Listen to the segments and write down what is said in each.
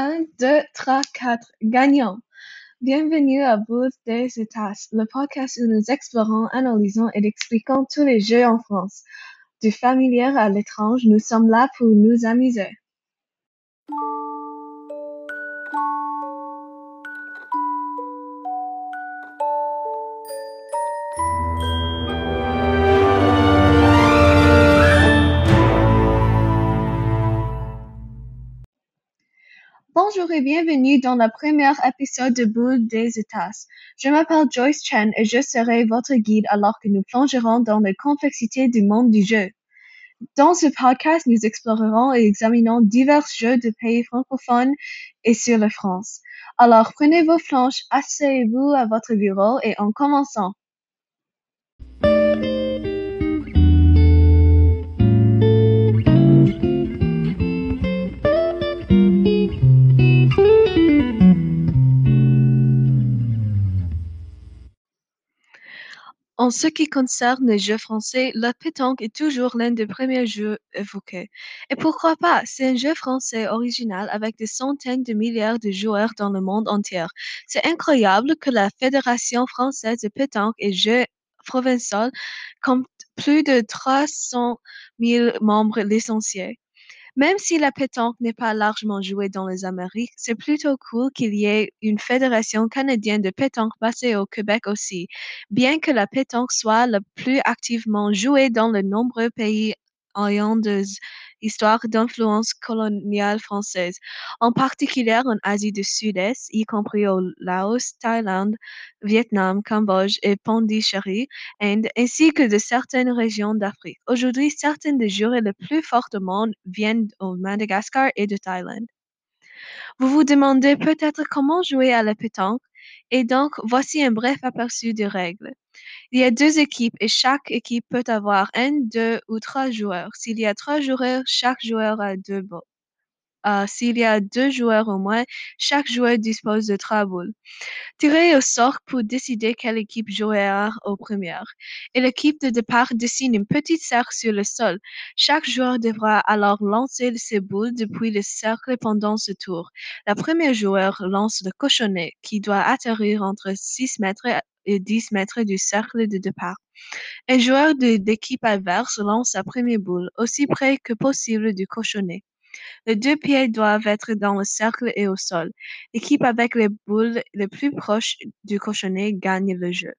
Un, deux, trois, quatre, gagnant! Bienvenue à Boules des États, le podcast où nous explorons, analysons et expliquons tous les jeux en France. Du familier à l'étrange, nous sommes là pour nous amuser. Bonjour et bienvenue dans le premier épisode de Boules des États. Je m'appelle Joyce Chen et je serai votre guide alors que nous plongerons dans la complexité du monde du jeu. Dans ce podcast, nous explorerons et examinons divers jeux de pays francophones et sur la France. Alors prenez vos planches, asseyez-vous à votre bureau et en commençant. En ce qui concerne les jeux français, la pétanque est toujours l'un des premiers jeux évoqués. Et pourquoi pas? C'est un jeu français original avec des centaines de milliards de joueurs dans le monde entier. C'est incroyable que la Fédération française de pétanque et jeux provençal compte plus de 300 000 membres licenciés. Même si la pétanque n'est pas largement jouée dans les Amériques, c'est plutôt cool qu'il y ait une fédération canadienne de pétanque basée au Québec aussi, bien que la pétanque soit la plus activement jouée dans de nombreux pays ayant histoires d'influence coloniale française, en particulier en Asie du Sud-Est, y compris au Laos, Thaïlande, Vietnam, Cambodge et Pondichéry, Inde, ainsi que de certaines régions d'Afrique. Aujourd'hui, certaines des jurés les plus forts du monde viennent au Madagascar et de Thaïlande. Vous vous demandez peut-être comment jouer à la pétanque, et donc voici un bref aperçu des règles. Il y a deux équipes et chaque équipe peut avoir un, deux ou trois joueurs. S'il y a trois joueurs, chaque joueur a deux balles. Euh, S'il y a deux joueurs au moins, chaque joueur dispose de trois boules. Tirez au sort pour décider quelle équipe jouera au premier. Et l'équipe de départ dessine une petite cercle sur le sol. Chaque joueur devra alors lancer ses boules depuis le cercle pendant ce tour. Le premier joueur lance le cochonnet qui doit atterrir entre 6 mètres et 10 mètres du cercle de départ. Un joueur de l'équipe adverse lance sa première boule aussi près que possible du cochonnet. Les deux pieds doivent être dans le cercle et au sol. L'équipe avec les boules les plus proches du cochonnet gagne le jeu.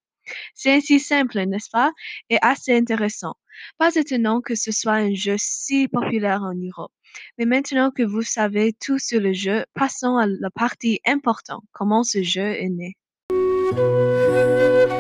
C'est ainsi simple, n'est-ce pas? Et assez intéressant. Pas étonnant que ce soit un jeu si populaire en Europe. Mais maintenant que vous savez tout sur le jeu, passons à la partie importante, comment ce jeu est né? Música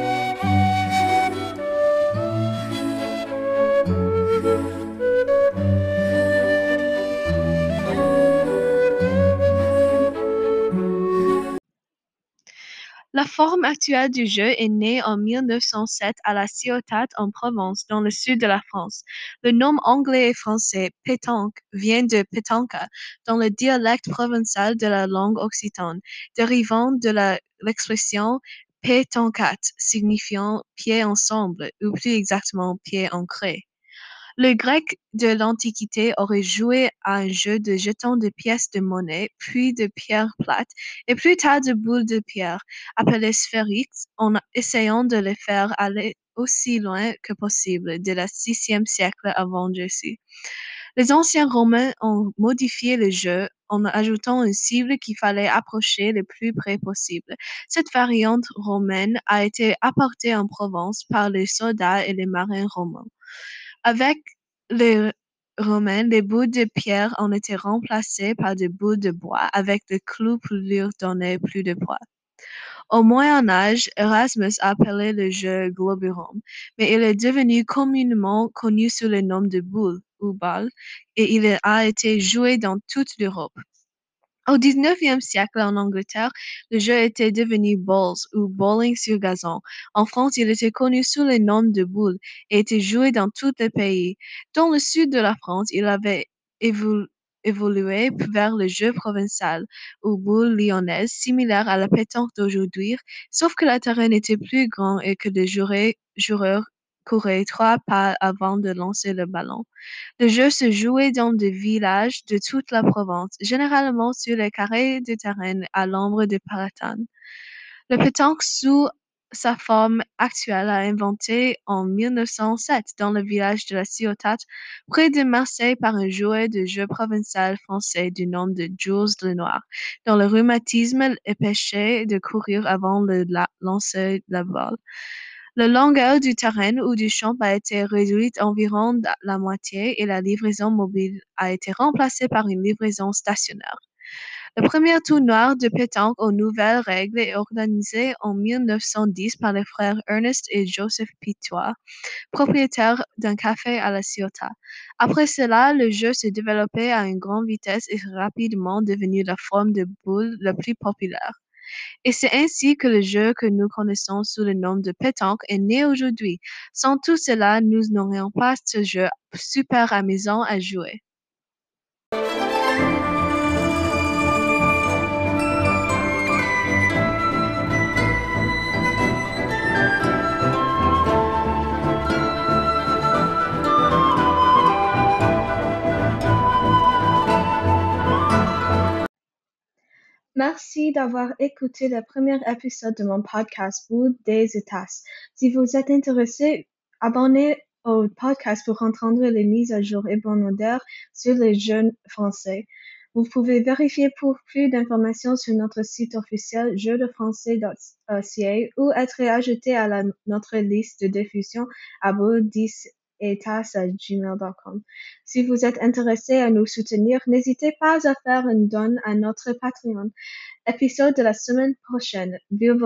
La forme actuelle du jeu est née en 1907 à La Ciotat en Provence, dans le sud de la France. Le nom anglais et français pétanque vient de petanca, dans le dialecte provençal de la langue occitane, dérivant de l'expression pétanquat, signifiant pied ensemble, ou plus exactement pied ancré. Les Grecs de l'Antiquité auraient joué à un jeu de jetons de pièces de monnaie, puis de pierres plates, et plus tard de boules de pierre, appelées sphériques, en essayant de les faire aller aussi loin que possible dès le sixième siècle avant Jésus. Les anciens Romains ont modifié le jeu en ajoutant une cible qu'il fallait approcher le plus près possible. Cette variante romaine a été apportée en Provence par les soldats et les marins romains. Avec les Romains, les bouts de pierre ont été remplacés par des bouts de bois avec des clous pour leur donner plus de poids. Au Moyen Âge, Erasmus a appelé le jeu globurum, mais il est devenu communément connu sous le nom de boule ou balle et il a été joué dans toute l'Europe. Au dix-neuvième siècle en Angleterre, le jeu était devenu bowls ou bowling sur gazon. En France, il était connu sous le nom de boule et était joué dans tout le pays. Dans le sud de la France, il avait évolué vers le jeu provençal ou boule lyonnaise, similaire à la pétanque d'aujourd'hui, sauf que le terrain était plus grand et que les joueurs courait trois pas avant de lancer le ballon. Le jeu se jouait dans des villages de toute la Provence, généralement sur les carrés de terrain à l'ombre des platanes. Le pétanque sous sa forme actuelle a inventé en 1907 dans le village de la Ciotat, près de Marseille par un joueur de jeu provincial français du nom de Jules Lenoir, dont le rhumatisme empêchait de courir avant le lancer la balle. La longueur du terrain ou du champ a été réduite environ la moitié et la livraison mobile a été remplacée par une livraison stationnaire. Le premier tournoi de pétanque aux nouvelles règles est organisé en 1910 par les frères Ernest et Joseph Pitois, propriétaires d'un café à La Ciotat. Après cela, le jeu s'est développé à une grande vitesse et rapidement devenu la forme de boule la plus populaire. Et c'est ainsi que le jeu que nous connaissons sous le nom de pétanque est né aujourd'hui. Sans tout cela, nous n'aurions pas ce jeu super amusant à jouer. Merci d'avoir écouté le premier épisode de mon podcast Bout des États. Si vous êtes intéressé, abonnez au podcast pour entendre les mises à jour hebdomadaires sur les jeunes français. Vous pouvez vérifier pour plus d'informations sur notre site officiel jeudefrançais.ca ou être ajouté à notre liste de diffusion à bout 10 gmail.com. Si vous êtes intéressé à nous soutenir, n'hésitez pas à faire une donne à notre Patreon. Épisode de la semaine prochaine. Bill